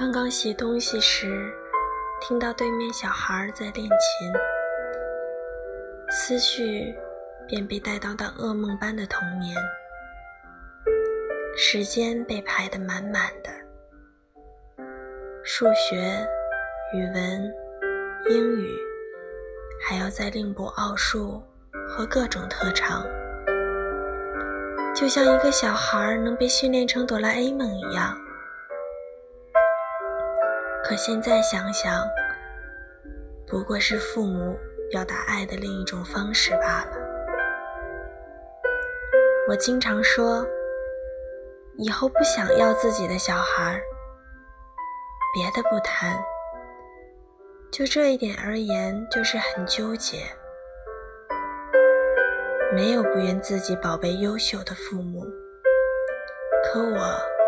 刚刚洗东西时，听到对面小孩在练琴，思绪便被带到到噩梦般的童年。时间被排得满满的，数学、语文、英语，还要再另补奥数和各种特长，就像一个小孩能被训练成哆啦 A 梦一样。可现在想想，不过是父母表达爱的另一种方式罢了。我经常说，以后不想要自己的小孩儿，别的不谈，就这一点而言，就是很纠结。没有不愿自己宝贝优秀的父母，可我。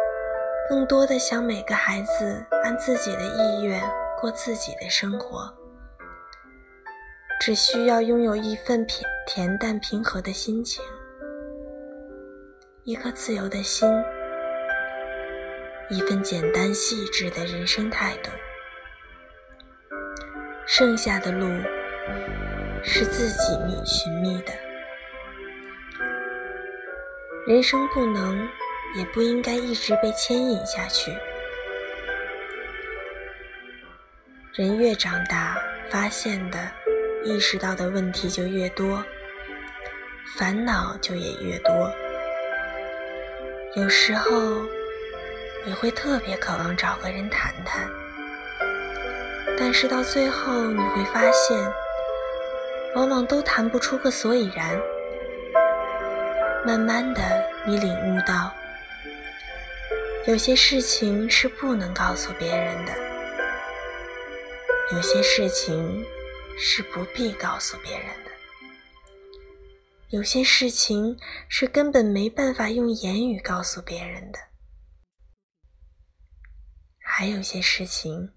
更多的想每个孩子按自己的意愿过自己的生活，只需要拥有一份平恬淡平和的心情，一颗自由的心，一份简单细致的人生态度，剩下的路是自己觅寻觅的。人生不能。也不应该一直被牵引下去。人越长大，发现的、意识到的问题就越多，烦恼就也越多。有时候，你会特别渴望找个人谈谈，但是到最后，你会发现，往往都谈不出个所以然。慢慢的，你领悟到。有些事情是不能告诉别人的，有些事情是不必告诉别人的，有些事情是根本没办法用言语告诉别人的，还有些事情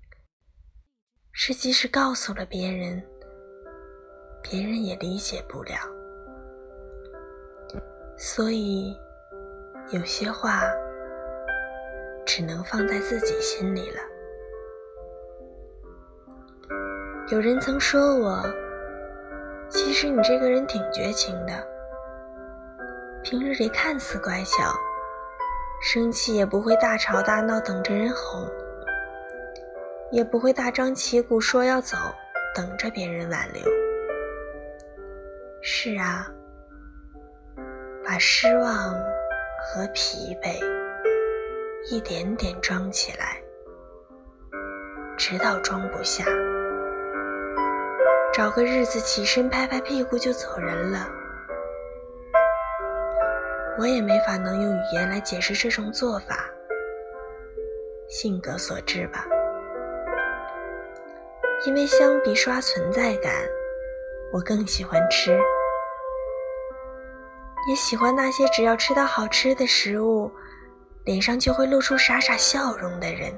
是即使告诉了别人，别人也理解不了。所以，有些话。只能放在自己心里了。有人曾说我，其实你这个人挺绝情的，平日里看似乖巧，生气也不会大吵大闹等着人哄，也不会大张旗鼓说要走，等着别人挽留。是啊，把失望和疲惫。一点点装起来，直到装不下，找个日子起身拍拍屁股就走人了。我也没法能用语言来解释这种做法，性格所致吧。因为相比刷存在感，我更喜欢吃，也喜欢那些只要吃到好吃的食物。脸上就会露出傻傻笑容的人，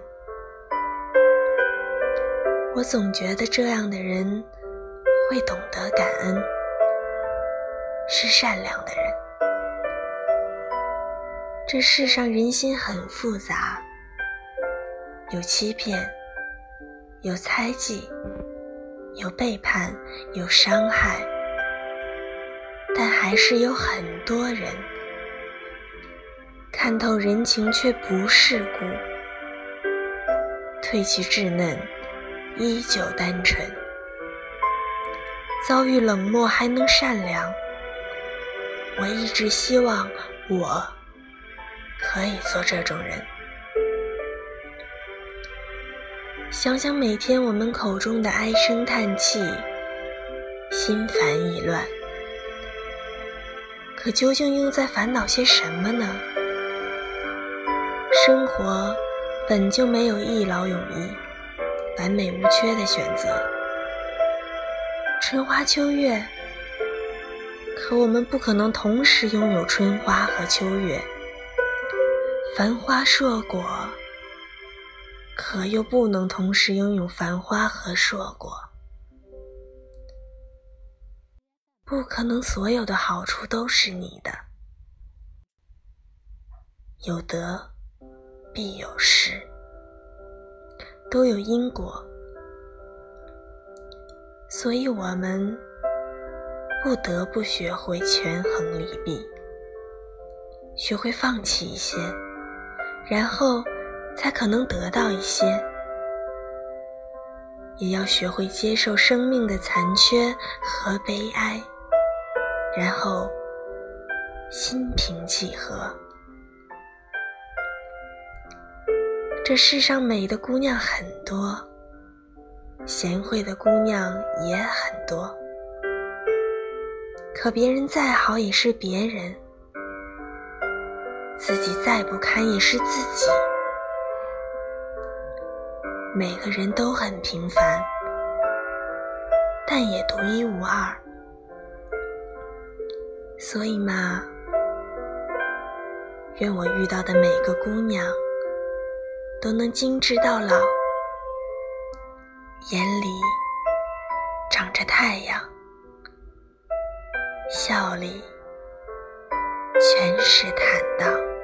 我总觉得这样的人会懂得感恩，是善良的人。这世上人心很复杂，有欺骗，有猜忌，有背叛，有伤害，但还是有很多人。看透人情却不世故，褪去稚嫩，依旧单纯。遭遇冷漠还能善良，我一直希望我可以做这种人。想想每天我们口中的唉声叹气，心烦意乱，可究竟又在烦恼些什么呢？生活本就没有一劳永逸、完美无缺的选择，春花秋月，可我们不可能同时拥有春花和秋月；繁花硕果，可又不能同时拥有繁花和硕果。不可能所有的好处都是你的，有得。必有失。都有因果，所以我们不得不学会权衡利弊，学会放弃一些，然后才可能得到一些。也要学会接受生命的残缺和悲哀，然后心平气和。这世上美的姑娘很多，贤惠的姑娘也很多，可别人再好也是别人，自己再不堪也是自己。每个人都很平凡，但也独一无二。所以嘛，愿我遇到的每个姑娘都能精致到老，眼里长着太阳，笑里全是坦荡。